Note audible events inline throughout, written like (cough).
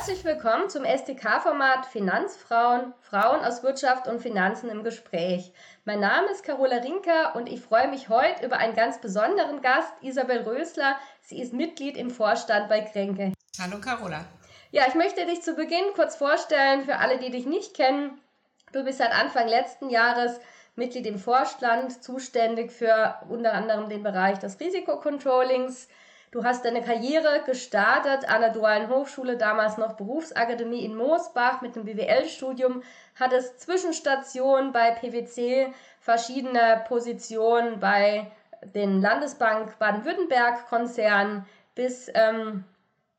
Herzlich willkommen zum STK-Format Finanzfrauen, Frauen aus Wirtschaft und Finanzen im Gespräch. Mein Name ist Carola Rinker und ich freue mich heute über einen ganz besonderen Gast, Isabel Rösler. Sie ist Mitglied im Vorstand bei Kränke. Hallo Carola. Ja, ich möchte dich zu Beginn kurz vorstellen für alle, die dich nicht kennen. Du bist seit Anfang letzten Jahres Mitglied im Vorstand, zuständig für unter anderem den Bereich des Risikocontrollings. Du hast deine Karriere gestartet an der Dualen Hochschule, damals noch Berufsakademie in Moosbach. Mit dem BWL-Studium, hattest Zwischenstationen bei PwC, verschiedene Positionen bei den Landesbank Baden-Württemberg-Konzernen, bis ähm,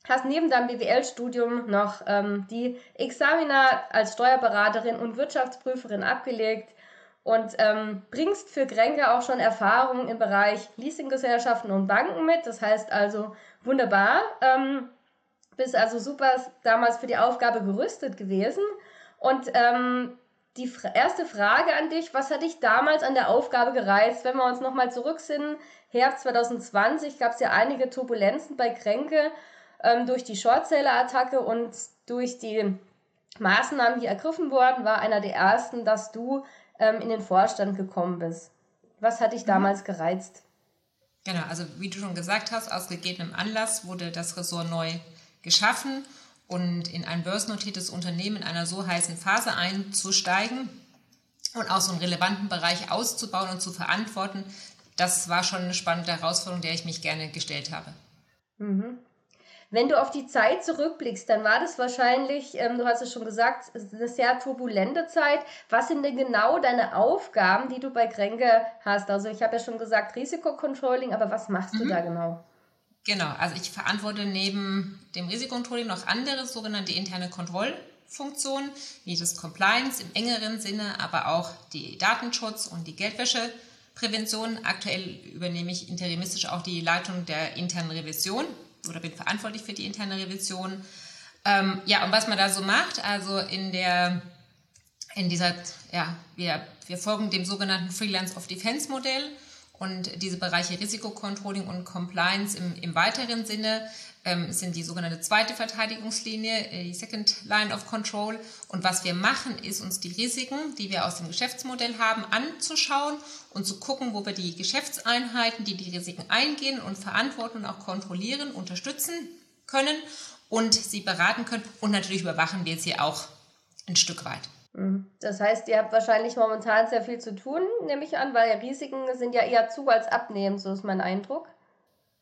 hast neben deinem BWL-Studium noch ähm, die Examina als Steuerberaterin und Wirtschaftsprüferin abgelegt und ähm, bringst für Kränke auch schon Erfahrungen im Bereich Leasinggesellschaften und Banken mit. Das heißt also wunderbar. Ähm, bist also super damals für die Aufgabe gerüstet gewesen. Und ähm, die erste Frage an dich, was hat dich damals an der Aufgabe gereizt? Wenn wir uns nochmal zurücksinnen, Herbst 2020 gab es ja einige Turbulenzen bei Kränke ähm, durch die Shortseller-Attacke und durch die Maßnahmen, die ergriffen wurden, war einer der ersten, dass du ähm, in den Vorstand gekommen bist. Was hat dich mhm. damals gereizt? Genau, also wie du schon gesagt hast, aus gegebenem Anlass wurde das Ressort neu geschaffen und in ein börsennotiertes Unternehmen in einer so heißen Phase einzusteigen und auch so einen relevanten Bereich auszubauen und zu verantworten, das war schon eine spannende Herausforderung, der ich mich gerne gestellt habe. Mhm. Wenn du auf die Zeit zurückblickst, dann war das wahrscheinlich, ähm, du hast es schon gesagt, eine sehr turbulente Zeit. Was sind denn genau deine Aufgaben, die du bei Kränke hast? Also ich habe ja schon gesagt Risikocontrolling, aber was machst mhm. du da genau? Genau, also ich verantworte neben dem Risikocontrolling noch andere sogenannte interne Kontrollfunktionen, wie das Compliance im engeren Sinne, aber auch die Datenschutz und die Geldwäscheprävention. Aktuell übernehme ich interimistisch auch die Leitung der internen Revision oder bin verantwortlich für die interne Revision. Ähm, ja, und was man da so macht, also in der, in dieser, ja, wir, wir folgen dem sogenannten Freelance of Defense Modell und diese Bereiche Risikocontrolling und Compliance im, im weiteren Sinne ähm, sind die sogenannte zweite Verteidigungslinie, äh, die Second Line of Control. Und was wir machen, ist uns die Risiken, die wir aus dem Geschäftsmodell haben, anzuschauen und zu gucken, wo wir die Geschäftseinheiten, die die Risiken eingehen und verantworten und auch kontrollieren, unterstützen können und sie beraten können. Und natürlich überwachen wir sie auch ein Stück weit. Mhm. Das heißt, ihr habt wahrscheinlich momentan sehr viel zu tun, nehme ich an, weil Risiken sind ja eher zu als abnehmen, so ist mein Eindruck.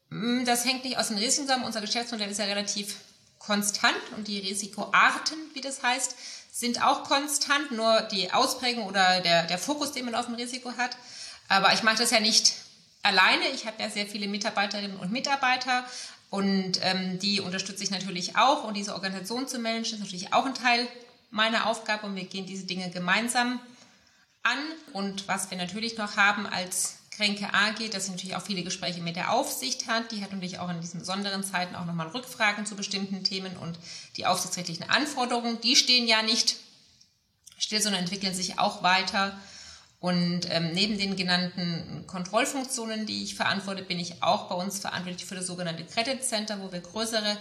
Mm, das hängt nicht aus den Risiken zusammen. Unser Geschäftsmodell ist ja relativ konstant und die Risikoarten, wie das heißt, sind auch konstant, nur die Ausprägung oder der, der Fokus, den man auf dem Risiko hat. Aber ich mache das ja nicht alleine. Ich habe ja sehr viele Mitarbeiterinnen und Mitarbeiter und ähm, die unterstütze ich natürlich auch. Und diese Organisation zu managen ist natürlich auch ein Teil meiner Aufgabe und wir gehen diese Dinge gemeinsam an. Und was wir natürlich noch haben als Kränke AG, dass sie natürlich auch viele Gespräche mit der Aufsicht hat. Die hat natürlich auch in diesen besonderen Zeiten auch nochmal Rückfragen zu bestimmten Themen und die aufsichtsrechtlichen Anforderungen, die stehen ja nicht still, sondern entwickeln sich auch weiter. Und ähm, neben den genannten Kontrollfunktionen, die ich verantworte, bin ich auch bei uns verantwortlich für das sogenannte Credit Center, wo wir größere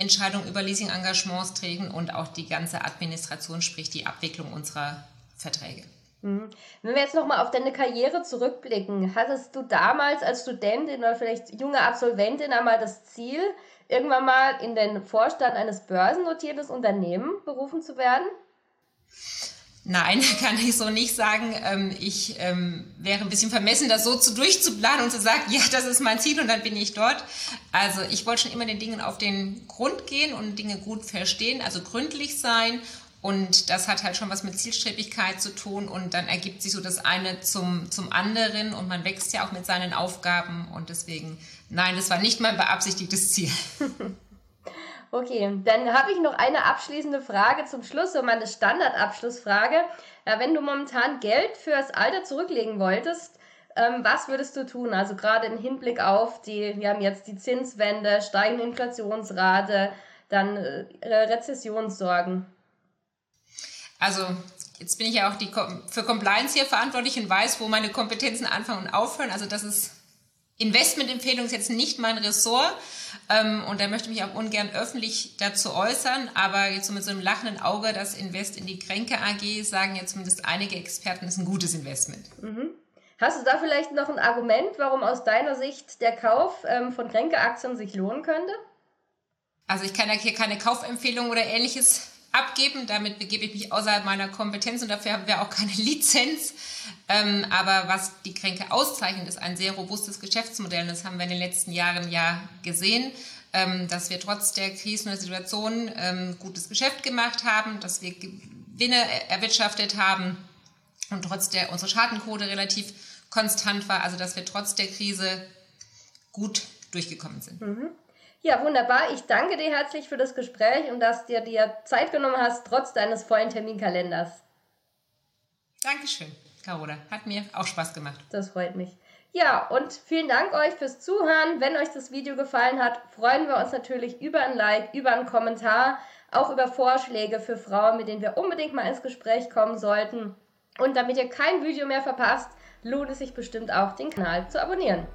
Entscheidungen über Leasing-Engagements trägen und auch die ganze Administration, sprich die Abwicklung unserer Verträge. Mhm. Wenn wir jetzt nochmal auf deine Karriere zurückblicken, hattest du damals als Studentin oder vielleicht junge Absolventin einmal das Ziel, irgendwann mal in den Vorstand eines börsennotierten Unternehmens berufen zu werden? Nein, (laughs) kann ich so nicht sagen. Ähm, ich ähm, wäre ein bisschen vermessen, das so zu durchzuplanen und zu sagen, ja, das ist mein Ziel und dann bin ich dort. Also ich wollte schon immer den Dingen auf den Grund gehen und Dinge gut verstehen, also gründlich sein und das hat halt schon was mit Zielstrebigkeit zu tun und dann ergibt sich so das eine zum, zum anderen und man wächst ja auch mit seinen Aufgaben und deswegen, nein, das war nicht mein beabsichtigtes Ziel. (laughs) Okay, dann habe ich noch eine abschließende Frage zum Schluss, so meine Standardabschlussfrage. Ja, wenn du momentan Geld fürs Alter zurücklegen wolltest, ähm, was würdest du tun? Also gerade im Hinblick auf die, wir haben jetzt die Zinswende, steigende Inflationsrate, dann äh, Rezessionssorgen. Also jetzt bin ich ja auch die, für Compliance hier verantwortlich und weiß, wo meine Kompetenzen anfangen und aufhören. Also das ist Investmentempfehlung ist jetzt nicht mein Ressort ähm, und da möchte ich mich auch ungern öffentlich dazu äußern, aber jetzt so mit so einem lachenden Auge, das Invest in die Kränke AG, sagen ja zumindest einige Experten, ist ein gutes Investment. Mhm. Hast du da vielleicht noch ein Argument, warum aus deiner Sicht der Kauf ähm, von Kränke-Aktien sich lohnen könnte? Also ich kann ja hier keine Kaufempfehlung oder ähnliches abgeben. Damit begebe ich mich außerhalb meiner Kompetenz und dafür haben wir auch keine (laughs) Lizenz. Ähm, aber was die Kränke auszeichnet, ist ein sehr robustes Geschäftsmodell. Und das haben wir in den letzten Jahren ja gesehen, ähm, dass wir trotz der Krisen und der Situation ähm, gutes Geschäft gemacht haben, dass wir Gewinne erwirtschaftet haben und trotz der unsere Schadenquote relativ konstant war, also dass wir trotz der Krise gut durchgekommen sind. Mhm. Ja, wunderbar. Ich danke dir herzlich für das Gespräch und dass du dir Zeit genommen hast, trotz deines vollen Terminkalenders. Dankeschön, Carola. Hat mir auch Spaß gemacht. Das freut mich. Ja, und vielen Dank euch fürs Zuhören. Wenn euch das Video gefallen hat, freuen wir uns natürlich über ein Like, über einen Kommentar, auch über Vorschläge für Frauen, mit denen wir unbedingt mal ins Gespräch kommen sollten. Und damit ihr kein Video mehr verpasst, lohnt es sich bestimmt auch, den Kanal zu abonnieren.